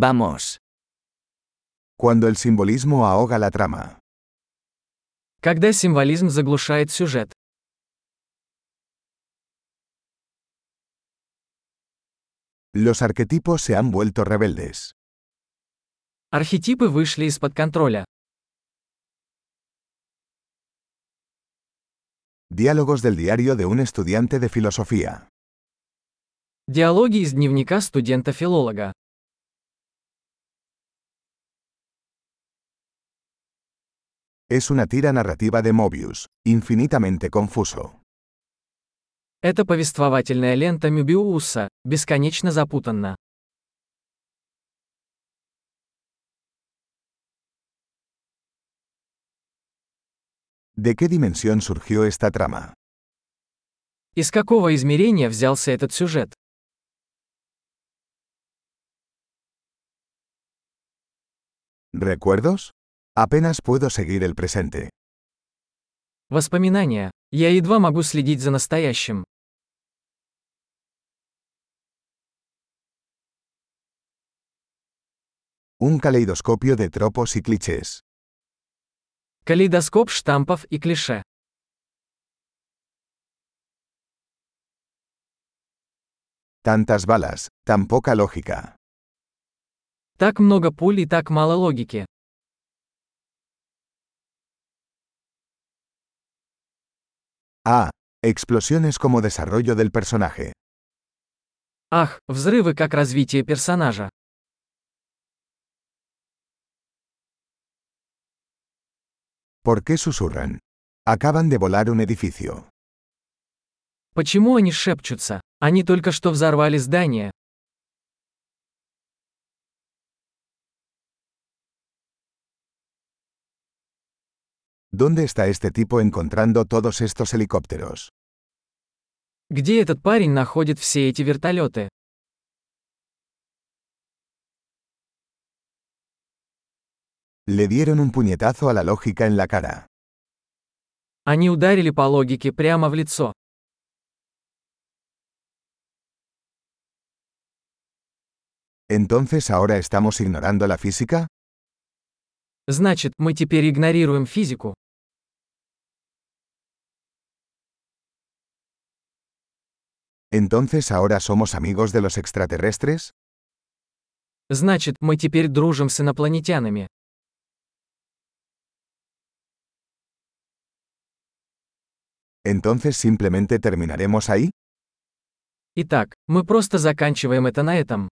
Vamos. Cuando el simbolismo ahoga la trama. Когда символизм заглушает сюжет. Los arquetipos se han vuelto rebeldes. Архетипы вышли из-под контроля. Diálogos del diario de un estudiante de filosofía. Диалоги из дневника студента-филолога. Es una tira narrativa de Mobius, infinitamente confuso. Это повествовательная лента Мюбиуса, бесконечно запутанна. ¿De qué dimensión surgió esta trama? Из какого измерения взялся этот сюжет? ¿Recuerdos? Apenas puedo seguir el presente. Воспоминания. Я едва могу следить за настоящим. Un caleidoscopio de tropos y clichés. Калейдоскоп штампов и клише. Tantas balas, tan poca lógica. Так много пуль и так мало логики. Ah, explosiones como desarrollo del personaje. Ах, взрывы как развитие персонажа. ¿Por qué susurran? Acaban de volar un edificio. Почему они шепчутся? Они только что взорвали здание. ¿Dónde está este tipo encontrando todos estos helicópteros? Где этот парень находит все эти вертолеты? Le dieron un puñetazo a la lógica en la cara. Они ударили по логике прямо в лицо. ¿Entonces ahora estamos ignorando la física? Значит, мы теперь игнорируем физику. ¿Entonces ahora somos amigos de los extraterrestres? Значит, мы теперь дружим с инопланетянами. ¿Entonces simplemente terminaremos ahí? Итак, мы просто заканчиваем это на этом.